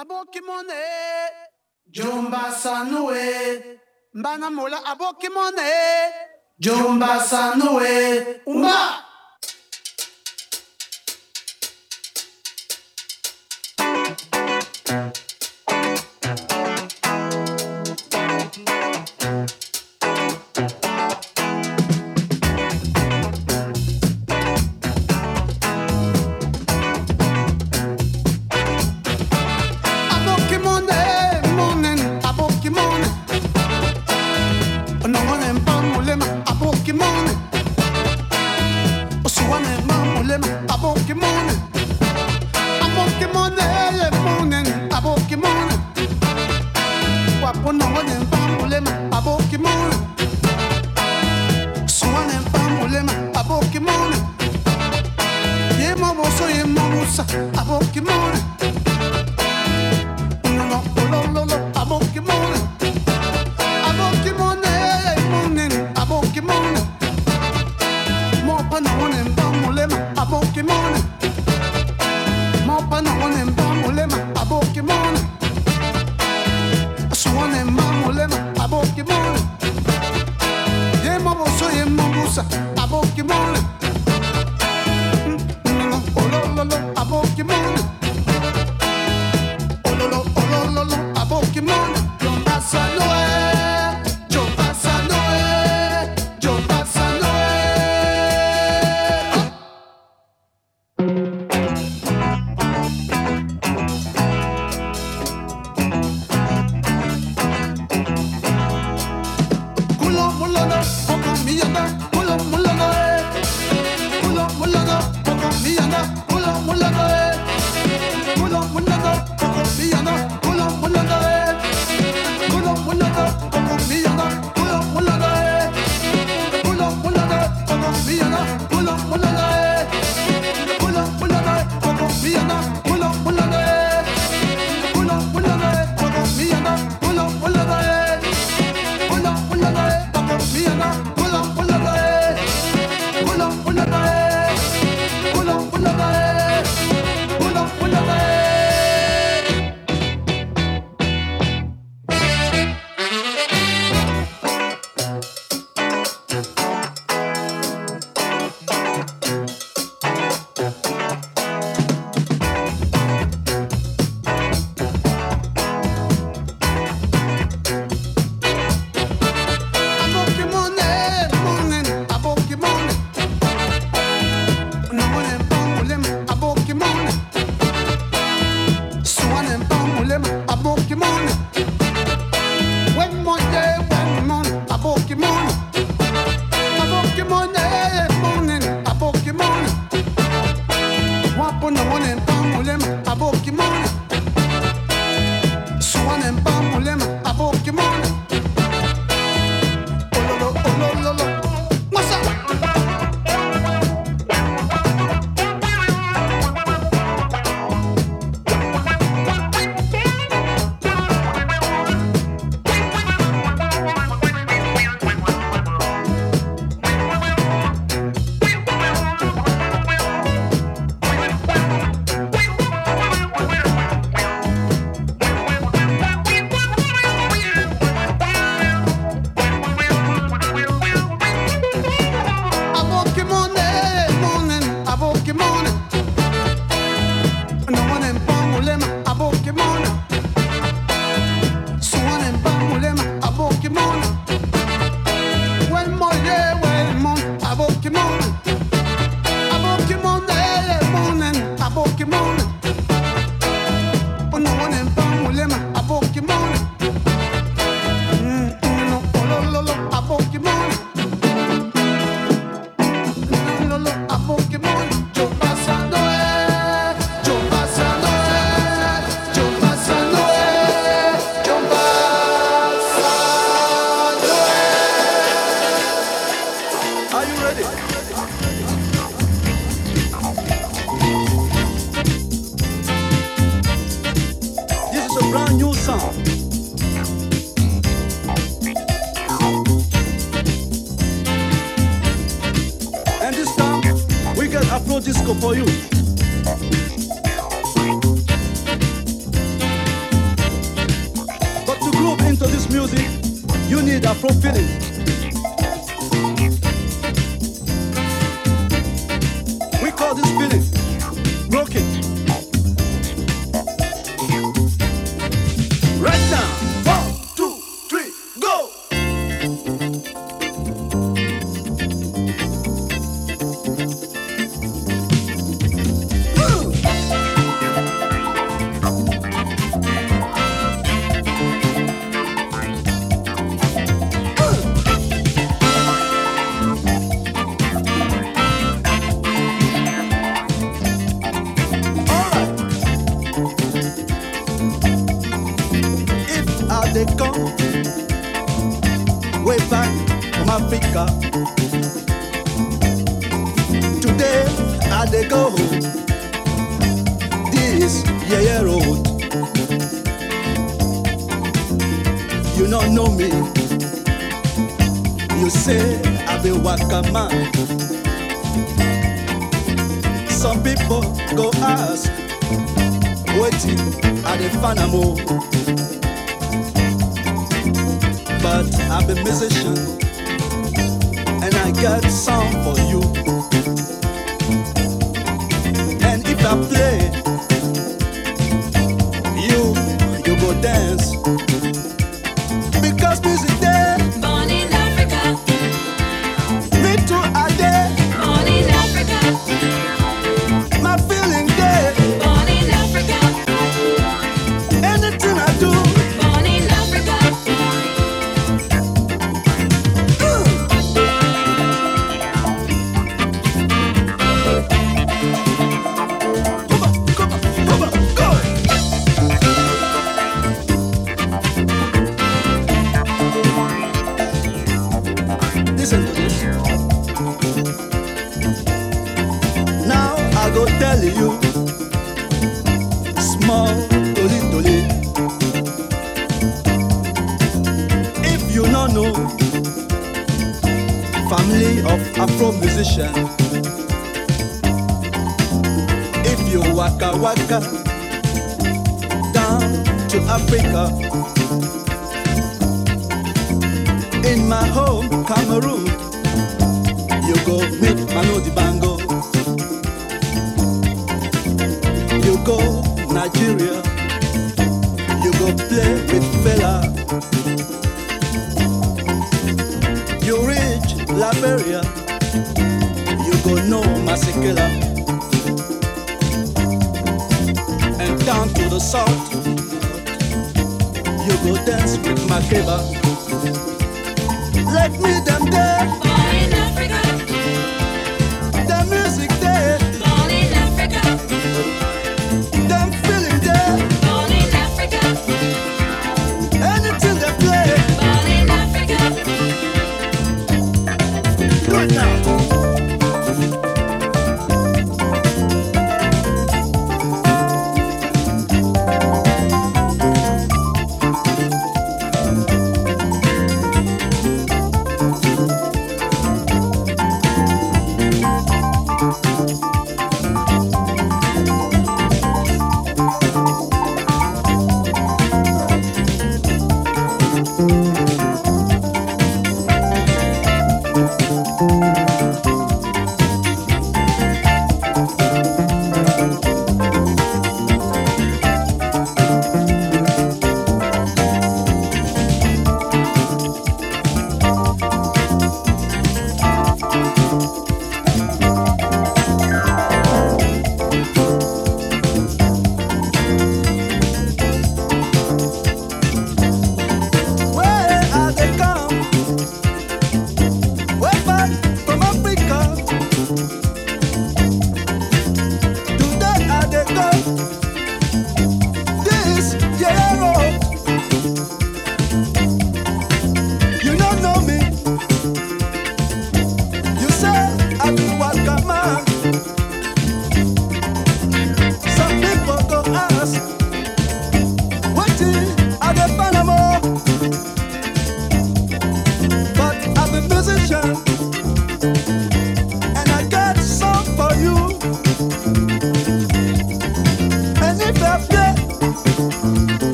aboki mone jomba sanue. Mbana mola aboki mone jomba sanue. Umba.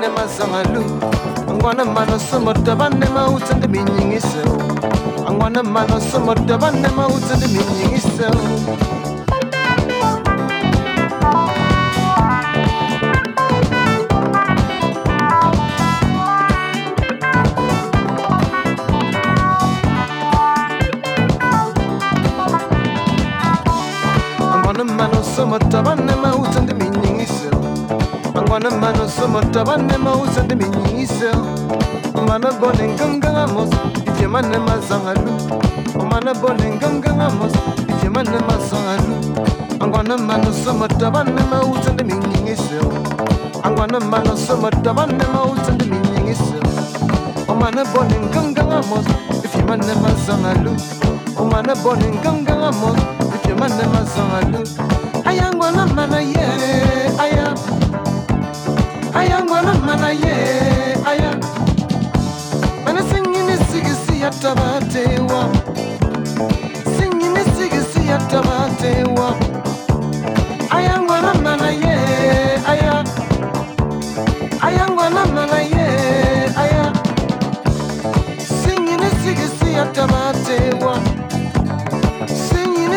ne mazangalu angwana mano somorta banne ma utsende minyingise angwana mano somorta banne utsende minyingise mana mano somota bane mausa de minyise mana bone nganganga mos ite mana mazangalu. Mana bone nganganga mos ite mana mazangalu. Angwana mano somota bane mausa de minyise angwana mano somota bane mausa de minyise mana bone nganganga mos ite mana mazangalu. Mana bone nganganga mos ite mana mazangalu. Ayangwana mana ye ayangwana aya ayangwana mana ye aya. Mana singini sigisi yatabatewa singini sigisi yatabatewa ayangwana mana ye aya. Ayangwana mana ye aya. Singini sigisi yatabatewa Singing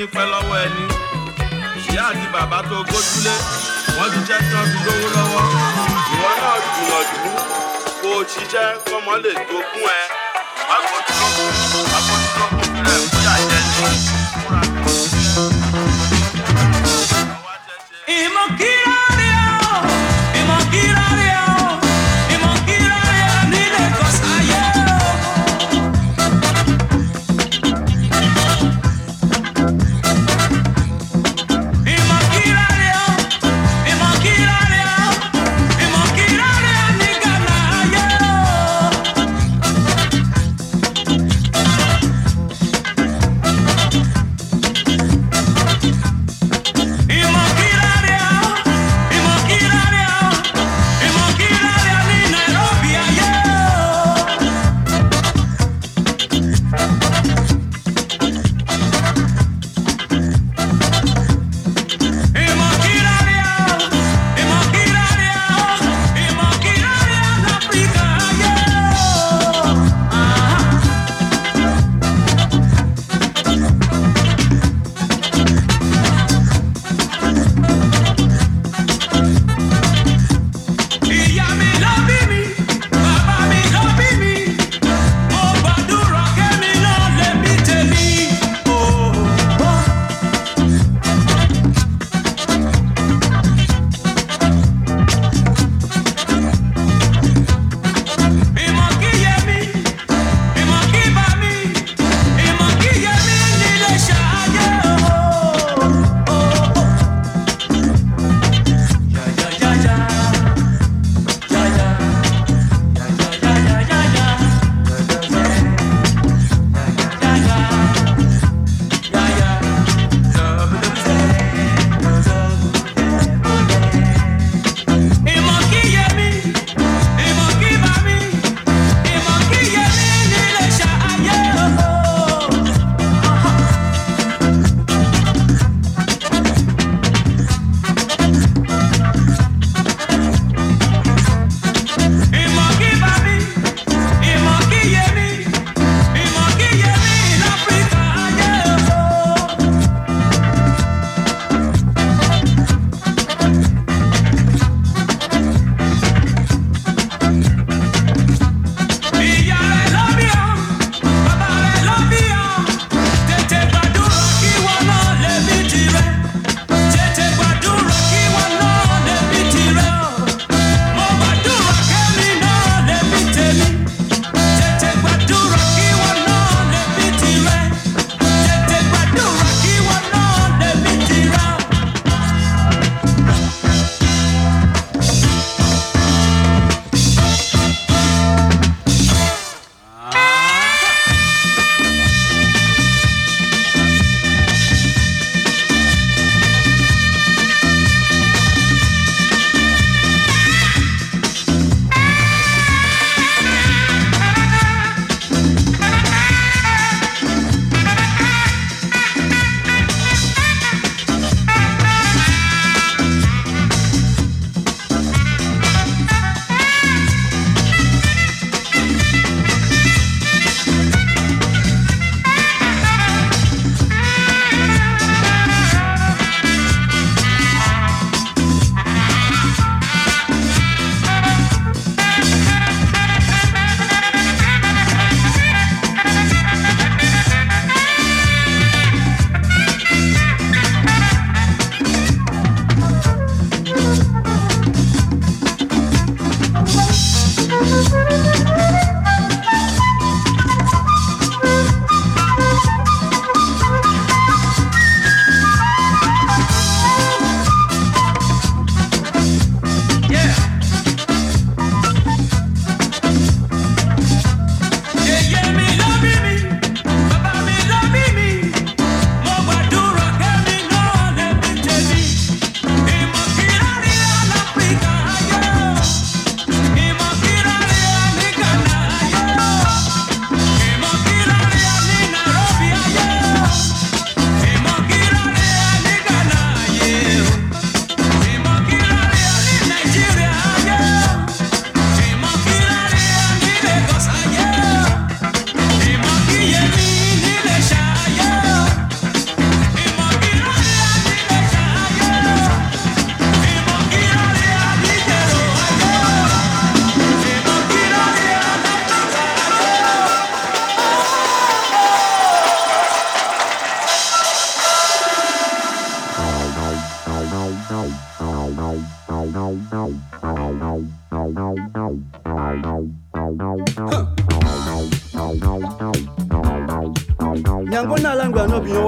nípẹ́ lọ́wọ́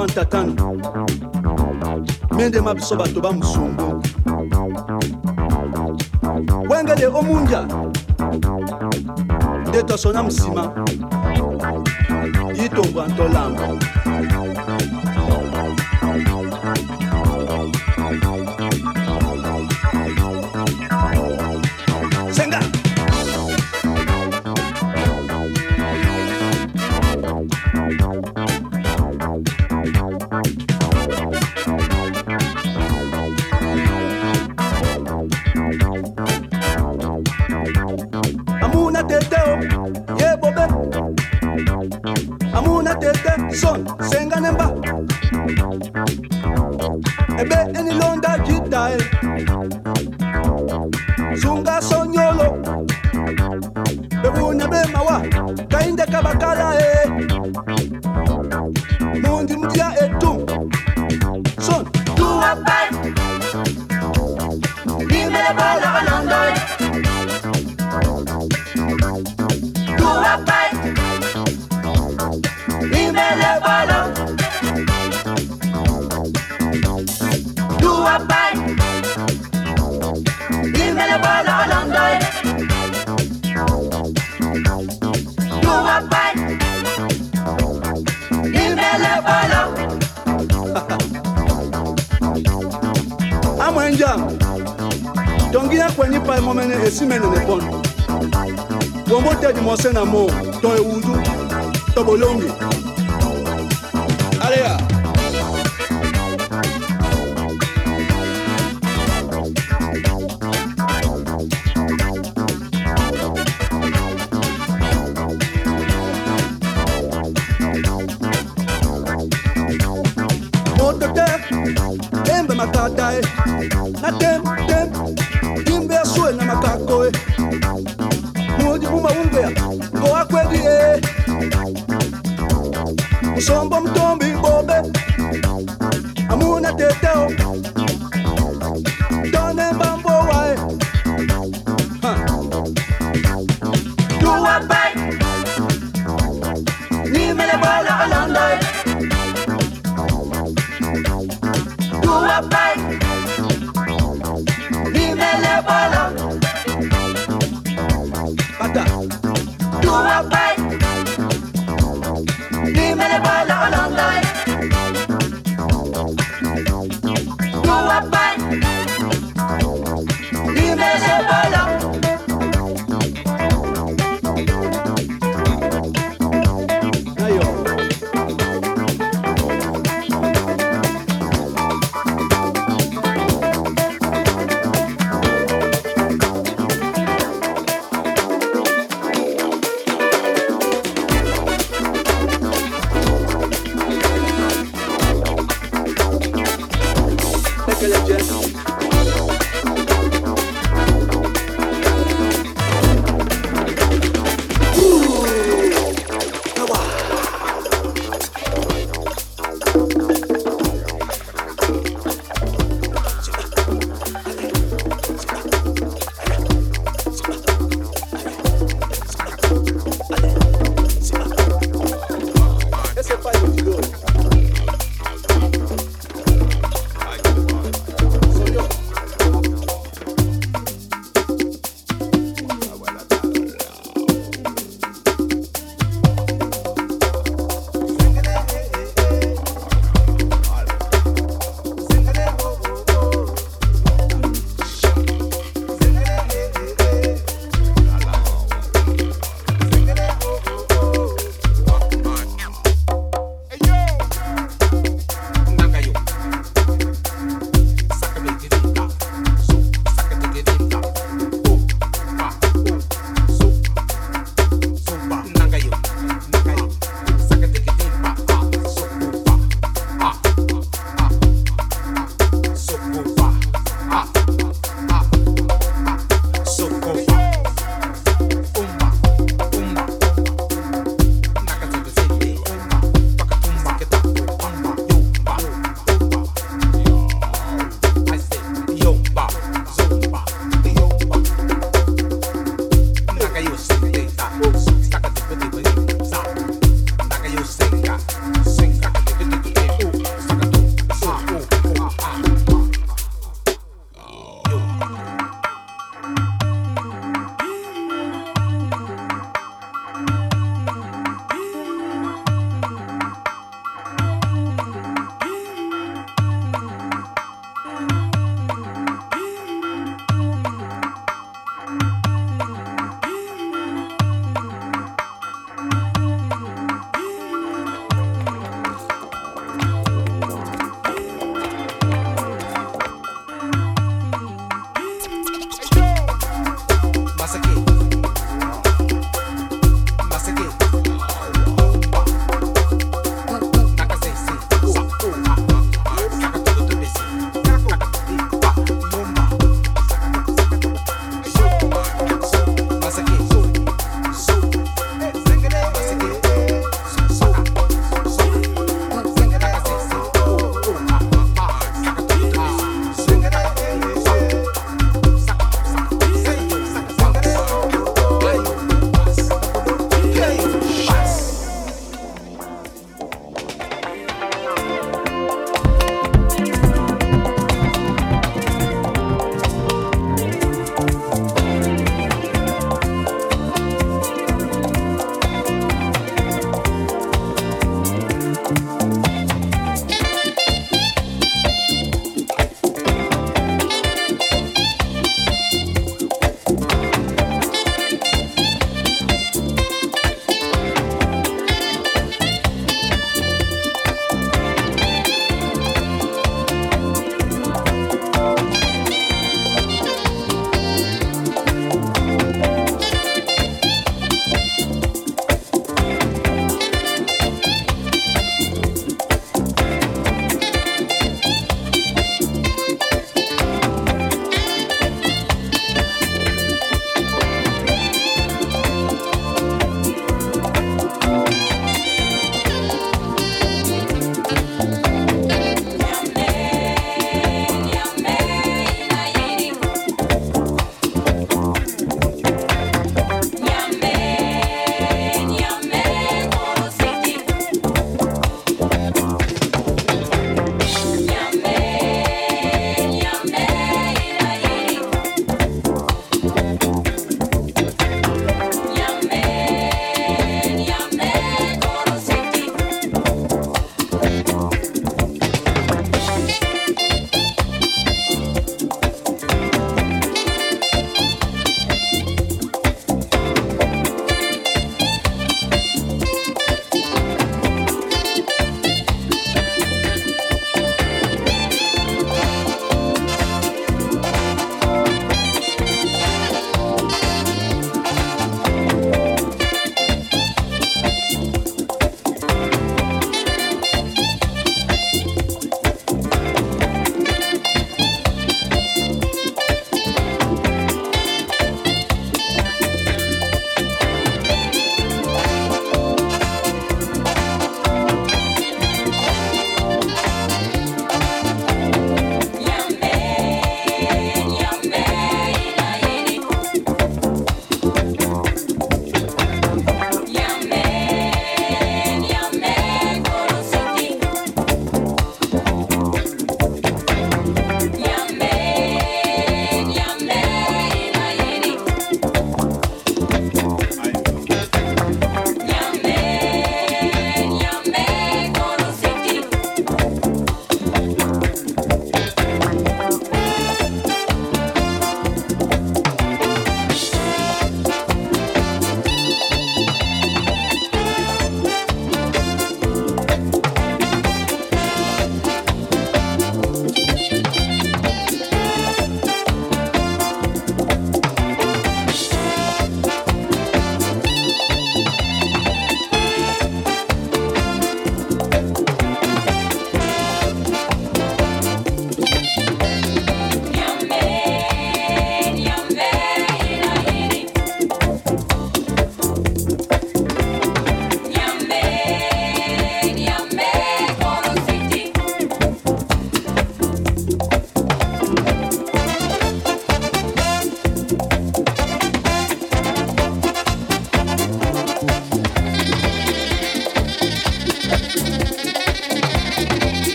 akwanta kano mendema biso bato bamusungu wengele omunja nde tosona nsima yitombwa ntolamba.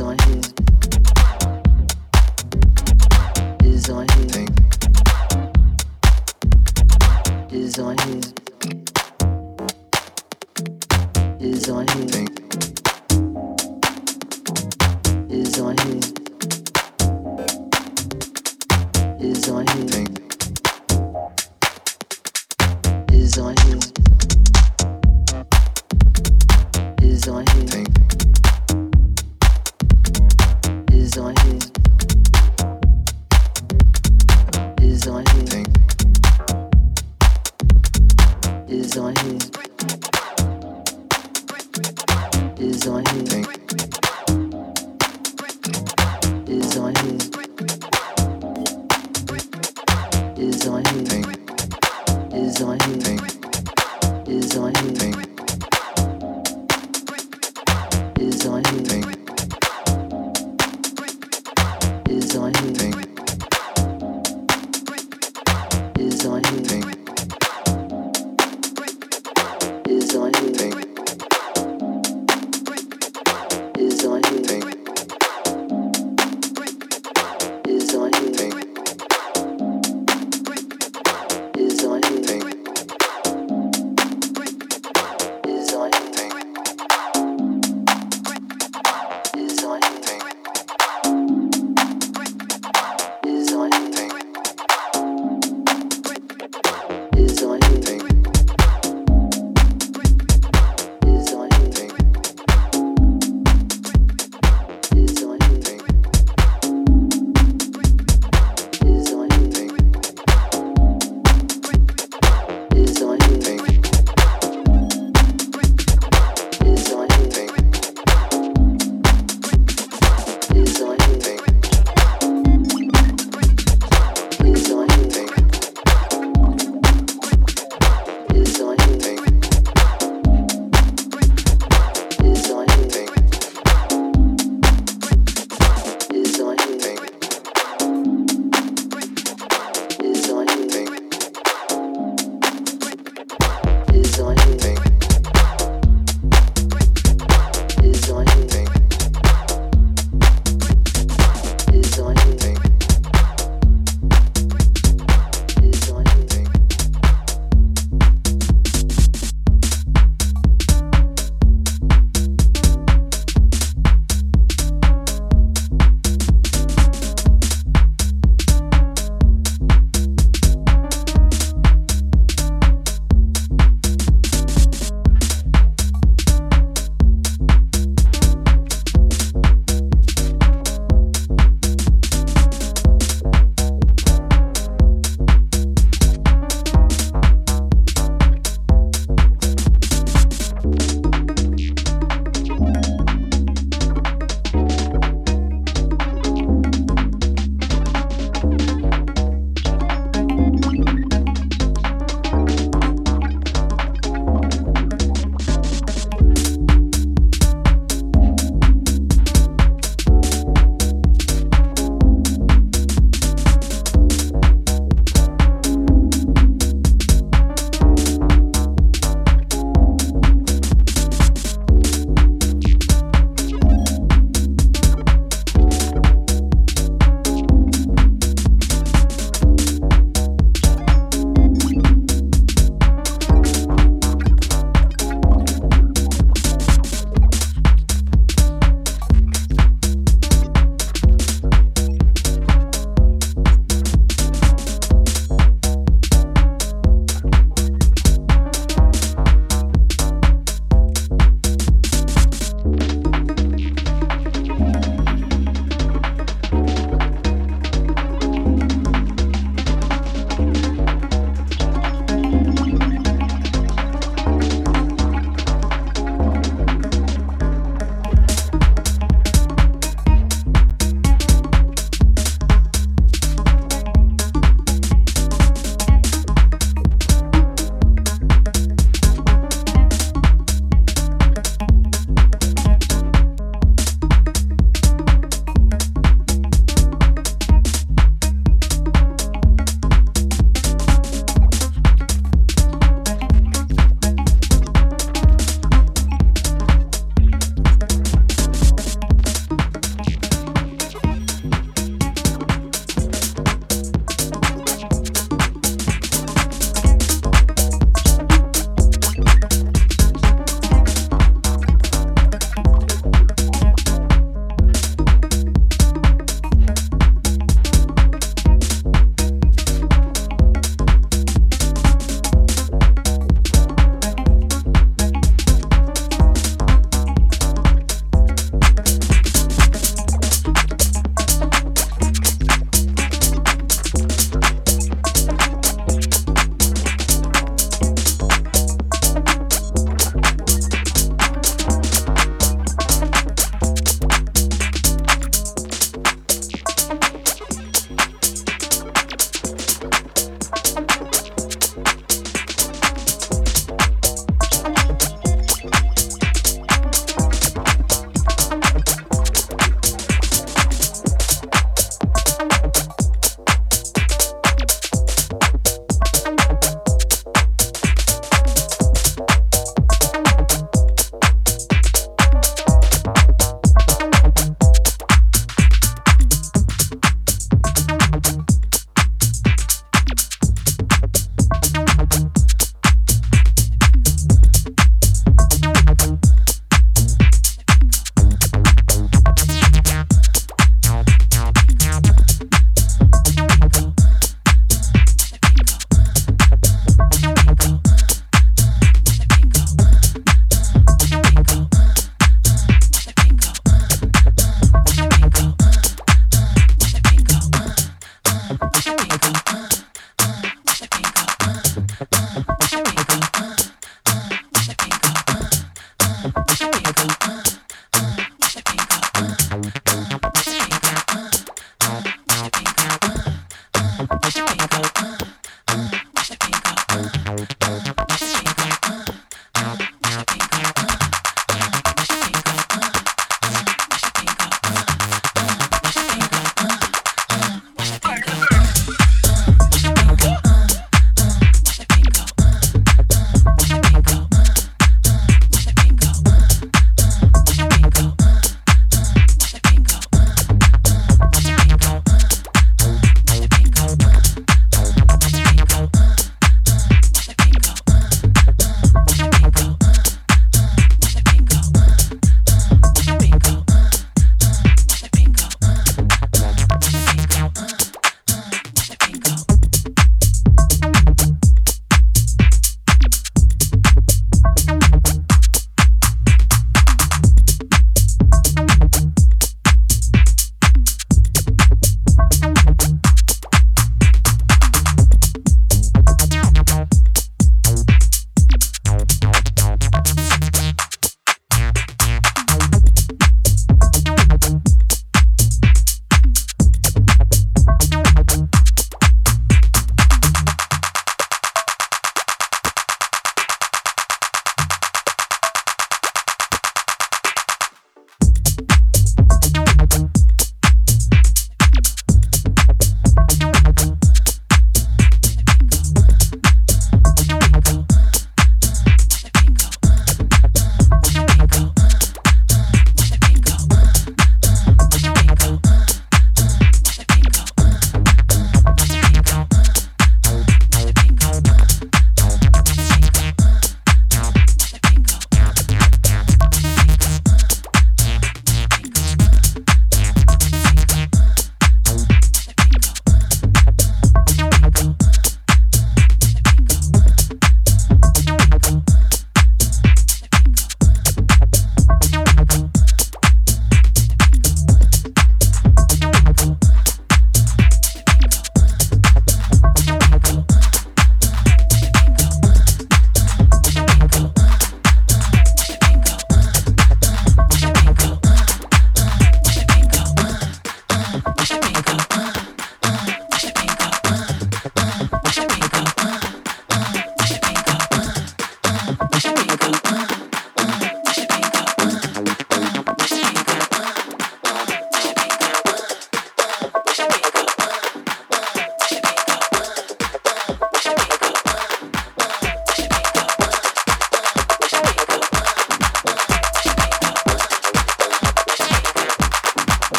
On his.